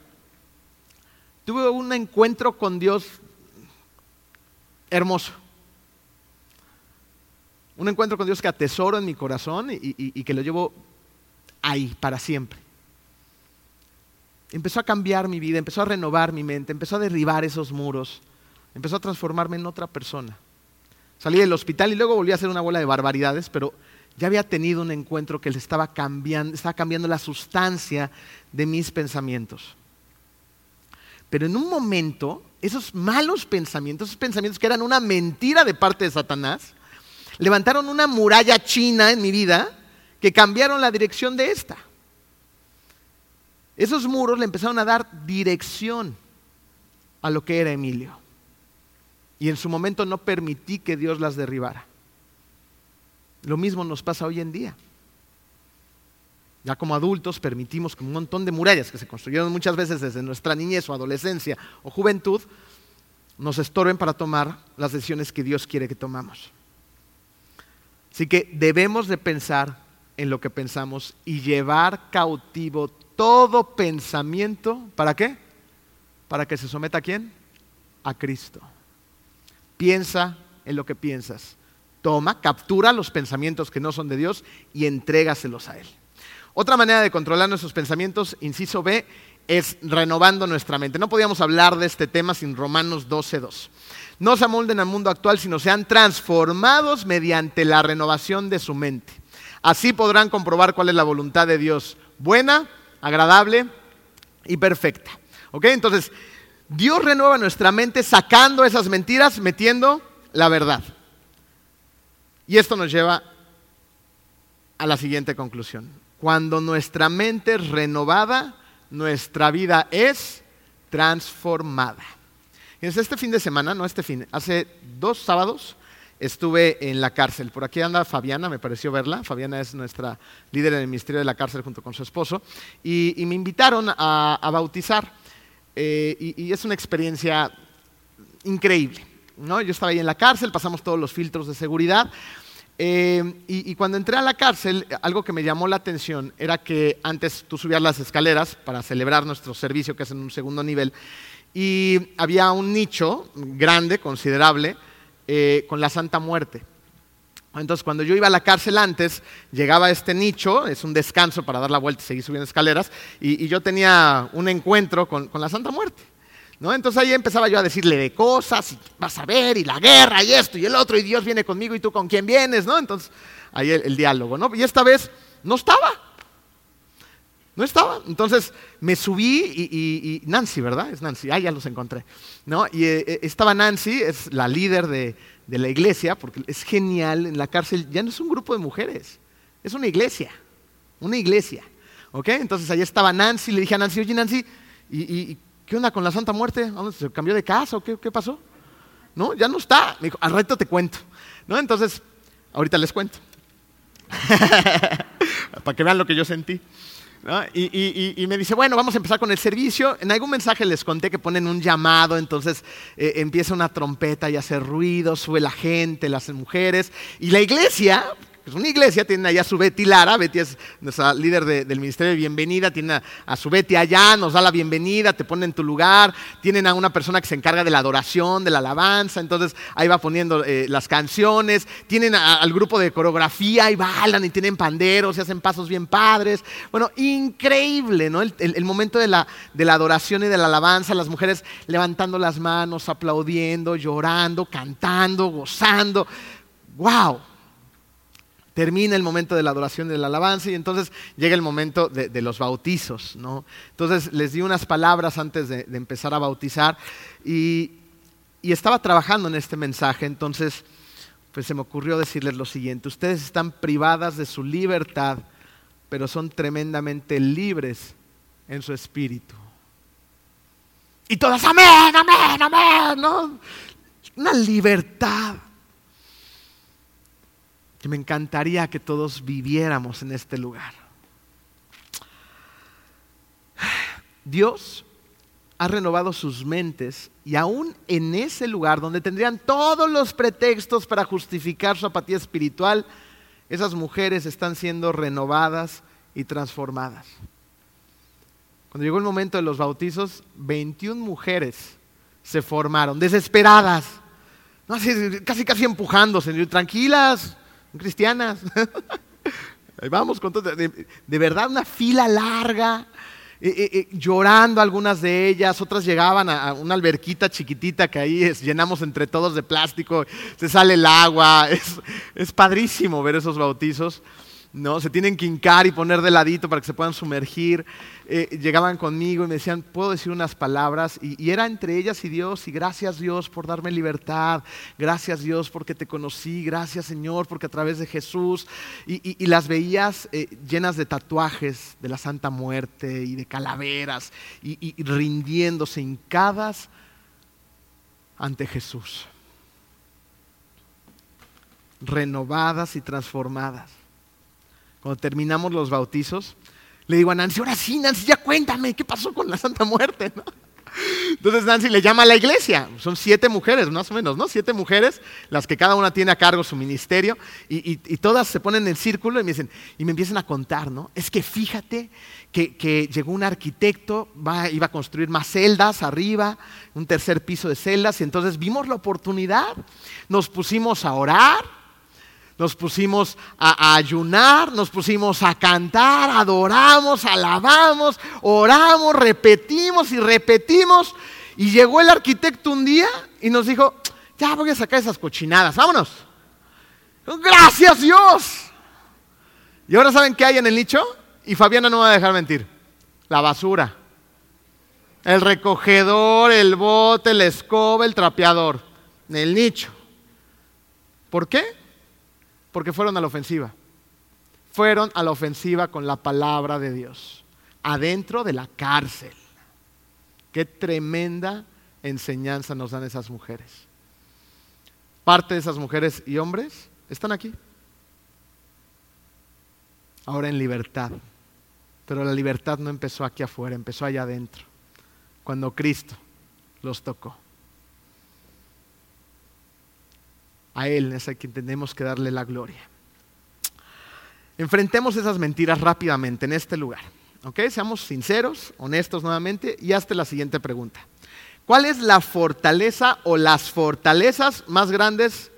tuve un encuentro con Dios hermoso. Un encuentro con Dios que atesoro en mi corazón y que lo llevo ahí para siempre. Empezó a cambiar mi vida, empezó a renovar mi mente, empezó a derribar esos muros, empezó a transformarme en otra persona. Salí del hospital y luego volví a hacer una bola de barbaridades, pero ya había tenido un encuentro que estaba cambiando, estaba cambiando la sustancia de mis pensamientos. Pero en un momento, esos malos pensamientos, esos pensamientos que eran una mentira de parte de Satanás, levantaron una muralla china en mi vida que cambiaron la dirección de esta. Esos muros le empezaron a dar dirección a lo que era Emilio y en su momento no permití que Dios las derribara. Lo mismo nos pasa hoy en día. Ya como adultos permitimos que un montón de murallas que se construyeron muchas veces desde nuestra niñez o adolescencia o juventud nos estorben para tomar las decisiones que Dios quiere que tomamos. Así que debemos de pensar en lo que pensamos y llevar cautivo todo pensamiento. ¿Para qué? Para que se someta a quién? A Cristo. Piensa en lo que piensas. Toma, captura los pensamientos que no son de Dios y entrégaselos a Él. Otra manera de controlar nuestros pensamientos, inciso B, es renovando nuestra mente. No podíamos hablar de este tema sin Romanos 12.2. No se amolden al mundo actual, sino sean transformados mediante la renovación de su mente. Así podrán comprobar cuál es la voluntad de Dios, buena, agradable y perfecta. ¿Ok? Entonces, Dios renueva nuestra mente sacando esas mentiras, metiendo la verdad. Y esto nos lleva a la siguiente conclusión. Cuando nuestra mente es renovada, nuestra vida es transformada. Este fin de semana, no este fin, hace dos sábados estuve en la cárcel. Por aquí anda Fabiana, me pareció verla. Fabiana es nuestra líder en el ministerio de la cárcel junto con su esposo. Y, me invitaron a bautizar. Eh, y, es una experiencia increíble. ¿no? Yo estaba ahí en la cárcel, pasamos todos los filtros de seguridad. Eh, y, cuando entré a la cárcel, algo que me llamó la atención era que antes tú subías las escaleras para celebrar nuestro servicio, que es en un segundo nivel, y había un nicho grande, considerable, eh, con la Santa Muerte. Entonces, cuando yo iba a la cárcel antes, llegaba a este nicho, es un descanso para dar la vuelta y seguir subiendo escaleras, y, yo tenía un encuentro con, la Santa Muerte. ¿no? Entonces ahí empezaba yo a decirle de cosas, y vas a ver, y la guerra, y esto, y el otro, y Dios viene conmigo, y tú con quién vienes, ¿no? Entonces, ahí el, diálogo, ¿no? Y esta vez no estaba. Estaba. Entonces me subí y, Nancy, ¿verdad? Es Nancy. Ah, ya los encontré. ¿no? Y eh, eh, estaba Nancy, es la líder de, la iglesia, porque es genial, en la cárcel ya no es un grupo de mujeres, es una iglesia, una iglesia. ¿Ok? Entonces allá estaba Nancy, le dije a Nancy, oye Nancy, ¿y, qué onda con la Santa Muerte? ¿Se cambió de casa o qué, qué pasó? No, ya no está. Me dijo, al reto te cuento. ¿No? Entonces, ahorita les cuento. Para que vean lo que yo sentí. Y, me dice, bueno, vamos a empezar con el servicio. En algún mensaje les conté que ponen un llamado, entonces eh, empieza una trompeta y hace ruido, sube la gente, las mujeres. Y la iglesia, es una iglesia, tienen allá a su Betty Lara, Betty es nuestra líder del Ministerio de Bienvenida, tiene a, su Betty allá, nos da la bienvenida, te pone en tu lugar, tienen a una persona que se encarga de la adoración, de la alabanza, entonces ahí va poniendo eh, las canciones, tienen al grupo de coreografía y bailan y tienen panderos y hacen pasos bien padres. Bueno, increíble, ¿no? El, momento de la, de la adoración y de la alabanza, las mujeres levantando las manos, aplaudiendo, llorando, cantando, gozando. ¡Wow! Termina el momento de la adoración y de la alabanza y entonces llega el momento de, los bautizos. ¿no? Entonces les di unas palabras antes de, empezar a bautizar y, estaba trabajando en este mensaje, entonces pues se me ocurrió decirles lo siguiente, ustedes están privadas de su libertad, pero son tremendamente libres en su espíritu. Y todas, amén, amén, amén, ¿no? Una libertad que me encantaría que todos viviéramos en este lugar. Dios ha renovado sus mentes y aún en ese lugar donde tendrían todos los pretextos para justificar su apatía espiritual, esas mujeres están siendo renovadas y transformadas. Cuando llegó el momento de los bautizos, 21 mujeres se formaron, desesperadas, casi casi empujándose, tranquilas, cristianas. Ahí vamos con todo. De, verdad, una fila larga. Llorando algunas de ellas, otras llegaban a, una alberquita chiquitita que ahí llenamos entre todos de plástico, se sale el agua, es padrísimo ver esos bautizos. ¿no? Se tienen que hincar y poner de ladito para que se puedan sumergir. Eh, llegaban conmigo y me decían, ¿puedo decir unas palabras? Y, era entre ellas y Dios, y gracias Dios por darme libertad, gracias Dios porque te conocí, gracias Señor porque a través de Jesús, y, las veías eh, llenas de tatuajes de la Santa Muerte y de calaveras, y rindiéndose hincadas ante Jesús, renovadas y transformadas. Cuando terminamos los bautizos, le digo a Nancy, ahora sí, Nancy, ya cuéntame, ¿qué pasó con la Santa Muerte? Entonces Nancy le llama a la iglesia, son siete mujeres más o menos, ¿no? Siete mujeres, las que cada una tiene a cargo su ministerio, y, todas se ponen en círculo y me, dicen, y me empiezan a contar, ¿no? Es que fíjate que, llegó un arquitecto, iba a construir más celdas arriba, un tercer piso de celdas, y entonces vimos la oportunidad, nos pusimos a orar, nos pusimos a, ayunar, nos pusimos a cantar, adoramos, alabamos, oramos, repetimos y repetimos. Y llegó el arquitecto un día y nos dijo, ya voy a sacar esas cochinadas, vámonos. Gracias Dios. Y ahora saben qué hay en el nicho? Y Fabiana no me va a dejar mentir. La basura. El recogedor, el bote, la escoba, el trapeador. En el nicho. ¿Por qué? Porque fueron a la ofensiva. Fueron a la ofensiva con la palabra de Dios, adentro de la cárcel. Qué tremenda enseñanza nos dan esas mujeres. Parte de esas mujeres y hombres están aquí. Ahora en libertad. Pero la libertad no empezó aquí afuera, empezó allá adentro. Cuando Cristo los tocó. A Él es a quien tenemos que darle la gloria. Enfrentemos esas mentiras rápidamente en este lugar. ¿Ok? Seamos sinceros, honestos nuevamente y hazte la siguiente pregunta. ¿Cuál es la fortaleza o las fortalezas más grandes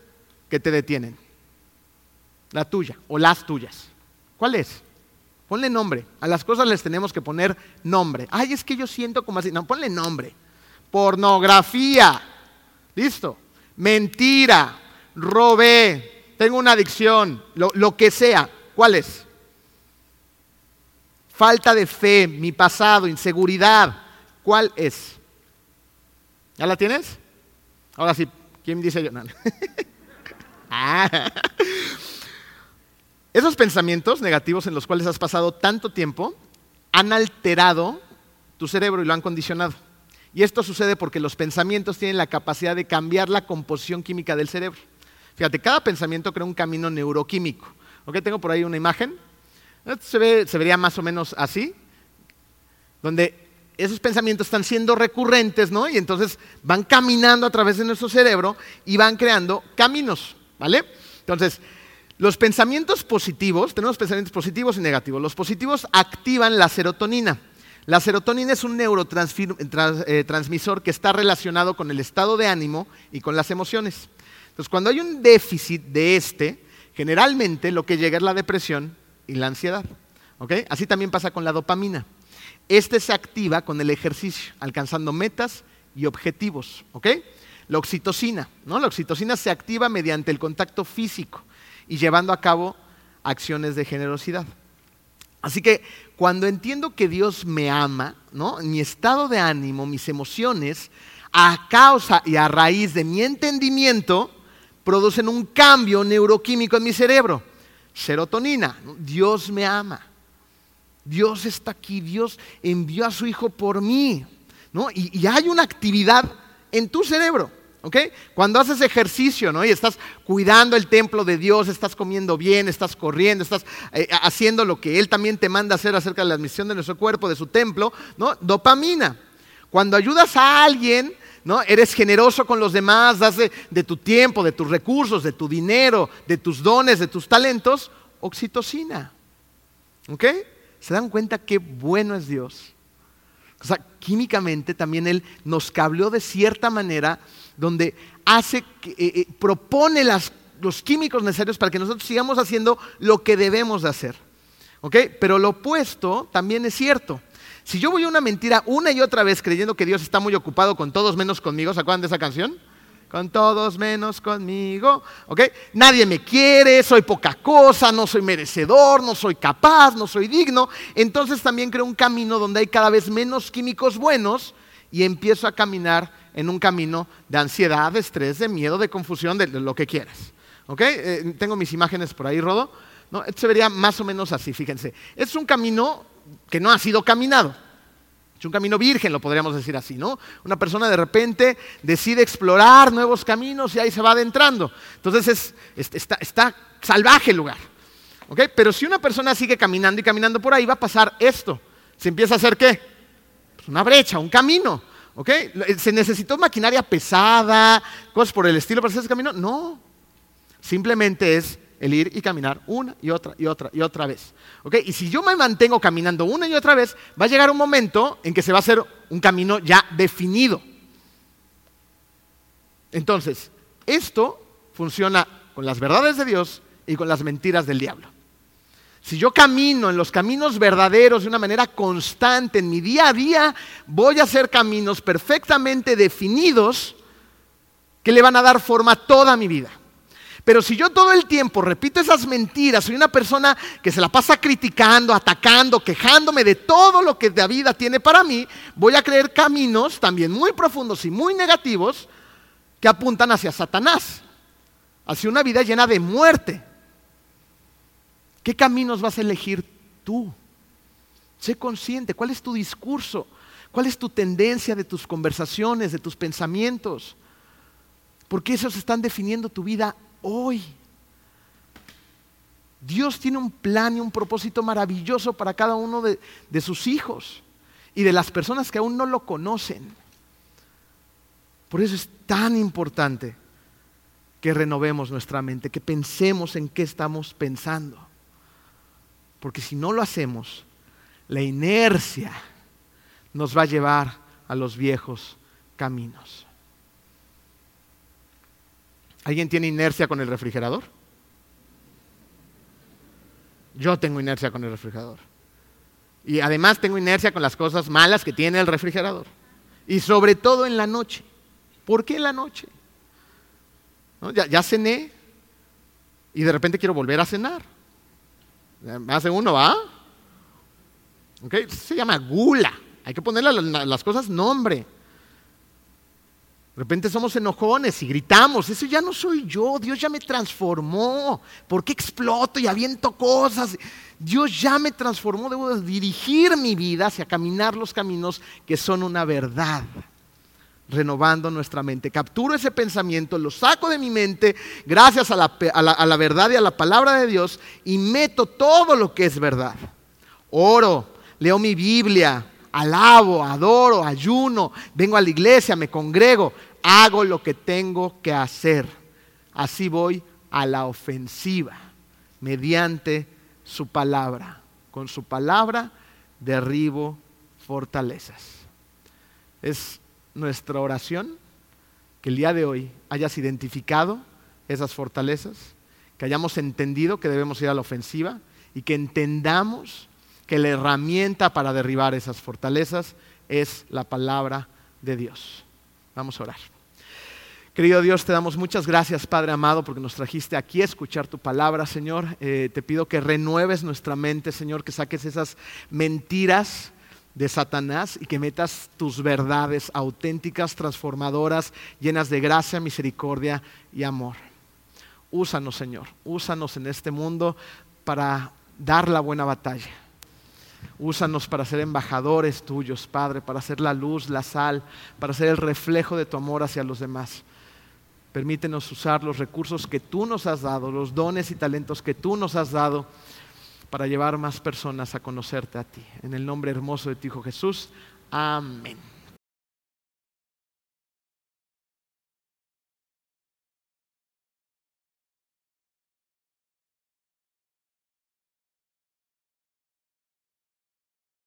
que te detienen? La tuya o las tuyas. ¿Cuál es? Ponle nombre. A las cosas les tenemos que poner nombre. Ay, es que yo siento como así. No, ponle nombre. Pornografía. Listo. Mentira robé, tengo una adicción, lo, que sea. ¿Cuál es? Falta de fe, mi pasado, inseguridad. ¿Cuál es? ¿Ya la tienes? Ahora sí, ¿quién dice yo? Ah. Esos pensamientos negativos en los cuales has pasado tanto tiempo han alterado tu cerebro y lo han condicionado. Y esto sucede porque los pensamientos tienen la capacidad de cambiar la composición química del cerebro. Fíjate, cada pensamiento crea un camino neuroquímico. ¿Ok? Tengo por ahí una imagen. Se, ve, se vería más o menos así, donde esos pensamientos están siendo recurrentes, ¿no? Y entonces van caminando a través de nuestro cerebro y van creando caminos, ¿vale? Entonces, Los pensamientos positivos, tenemos pensamientos positivos y negativos. Los positivos activan la serotonina. La serotonina es un neurotransmisor que está relacionado con el estado de ánimo y con las emociones. Entonces, cuando hay un déficit de este, generalmente lo que llega es la depresión y la ansiedad. Así también pasa con la dopamina. Este se activa con el ejercicio, alcanzando metas y objetivos. La oxitocina, ¿no? La oxitocina se activa mediante el contacto físico y llevando a cabo acciones de generosidad. Así que cuando entiendo que Dios me ama, ¿no? mi estado de ánimo, mis emociones, a causa y a raíz de mi entendimiento, producen un cambio neuroquímico en mi cerebro. Serotonina, Dios me ama. Dios está aquí, Dios envió a su Hijo por mí. ¿no? Y, hay una actividad en tu cerebro. Cuando haces ejercicio, ¿no? Y estás cuidando el templo de Dios, estás comiendo bien, estás corriendo, estás eh, haciendo lo que Él también te manda hacer acerca de la admisión de nuestro cuerpo, de su templo, ¿no? Dopamina. Cuando ayudas a alguien, ¿no? Eres generoso con los demás, das de, tu tiempo, de tus recursos, de tu dinero, de tus dones, de tus talentos, oxitocina. ¿Ok? ¿Se dan cuenta qué bueno es Dios? O sea, químicamente también Él nos cableó de cierta manera donde hace, eh, eh, propone los químicos necesarios para que nosotros sigamos haciendo lo que debemos de hacer. ¿Ok? Pero lo opuesto también es cierto. Si yo voy a una mentira una y otra vez creyendo que Dios está muy ocupado con todos menos conmigo, ¿se acuerdan de esa canción? Con todos menos conmigo, ¿ok? Nadie me quiere, soy poca cosa, no soy merecedor, no soy capaz, no soy digno. Entonces también creo un camino donde hay cada vez menos químicos buenos y empiezo a caminar en un camino de ansiedad, de estrés, de miedo, de confusión, de, lo que quieras. ¿Ok? Eh, tengo mis imágenes por ahí, Rodo. ¿No? Esto se vería más o menos así, fíjense. Es un camino que no ha sido caminado. Es un camino virgen, lo podríamos decir así, ¿no? Una persona de repente decide explorar nuevos caminos y ahí se va adentrando. Entonces está, salvaje el lugar. ¿Ok? Pero si una persona sigue caminando y caminando por ahí, va a pasar esto. Se empieza a hacer qué? Pues una brecha, un camino. ¿Ok? ¿Se necesitó maquinaria pesada, cosas por el estilo para hacer ese camino? No. Simplemente es el ir y caminar una y otra y otra y otra vez. ¿Ok? Y si yo me mantengo caminando una y otra vez, va a llegar un momento en que se va a hacer un camino ya definido. Entonces, esto funciona con las verdades de Dios y con las mentiras del diablo. Si yo camino en los caminos verdaderos de una manera constante en mi día a día, voy a hacer caminos perfectamente definidos que le van a dar forma a toda mi vida. Pero si yo todo el tiempo repito esas mentiras, soy una persona que se la pasa criticando, atacando, quejándome de todo lo que la vida tiene para mí, voy a creer caminos también muy profundos y muy negativos que apuntan hacia Satanás, hacia una vida llena de muerte. ¿Qué caminos vas a elegir tú? Sé consciente, ¿cuál es tu discurso? ¿Cuál es tu tendencia de tus conversaciones, de tus pensamientos? Porque esos están definiendo tu vida hoy. Dios tiene un plan y un propósito maravilloso para cada uno de, sus hijos y de las personas que aún no lo conocen. Por eso es tan importante que renovemos nuestra mente, que pensemos en qué estamos pensando. Porque si no lo hacemos, la inercia nos va a llevar a los viejos caminos. ¿Alguien tiene inercia con el refrigerador? Yo tengo inercia con el refrigerador. Y además tengo inercia con las cosas malas que tiene el refrigerador. Y sobre todo en la noche. ¿Por qué en la noche? Ya, cené y de repente quiero volver a cenar. Hace uno, ¿va? ¿Okay? Se llama gula. Hay que ponerle las cosas nombre. De repente somos enojones y gritamos, eso ya no soy yo, Dios ya me transformó. ¿Por qué exploto y aviento cosas? Dios ya me transformó, debo dirigir mi vida hacia caminar los caminos que son una verdad renovando nuestra mente. Capturo ese pensamiento, lo saco de mi mente gracias a la, verdad y a la palabra de Dios y meto todo lo que es verdad. Oro, leo mi Biblia, alabo, adoro, ayuno, vengo a la iglesia, me congrego, hago lo que tengo que hacer. Así voy a la ofensiva. mediante su palabra. Con su palabra derribo fortalezas. Es nuestra oración que el día de hoy hayas identificado esas fortalezas, que hayamos entendido que debemos ir a la ofensiva y que entendamos que la herramienta para derribar esas fortalezas es la palabra de Dios. Vamos a orar. Querido Dios, te damos muchas gracias, Padre amado, porque nos trajiste aquí a escuchar tu palabra, Señor. Eh, te pido que renueves nuestra mente, Señor, que saques esas mentiras de Satanás y que metas tus verdades auténticas, transformadoras, llenas de gracia, misericordia y amor. Úsanos, Señor, úsanos en este mundo para dar la buena batalla. Úsanos para ser embajadores tuyos, Padre, para ser la luz, la sal, para ser el reflejo de tu amor hacia los demás. Permítenos usar los recursos que tú nos has dado, los dones y talentos que tú nos has dado para llevar más personas a conocerte a ti. En el nombre hermoso de tu Hijo Jesús. Amén.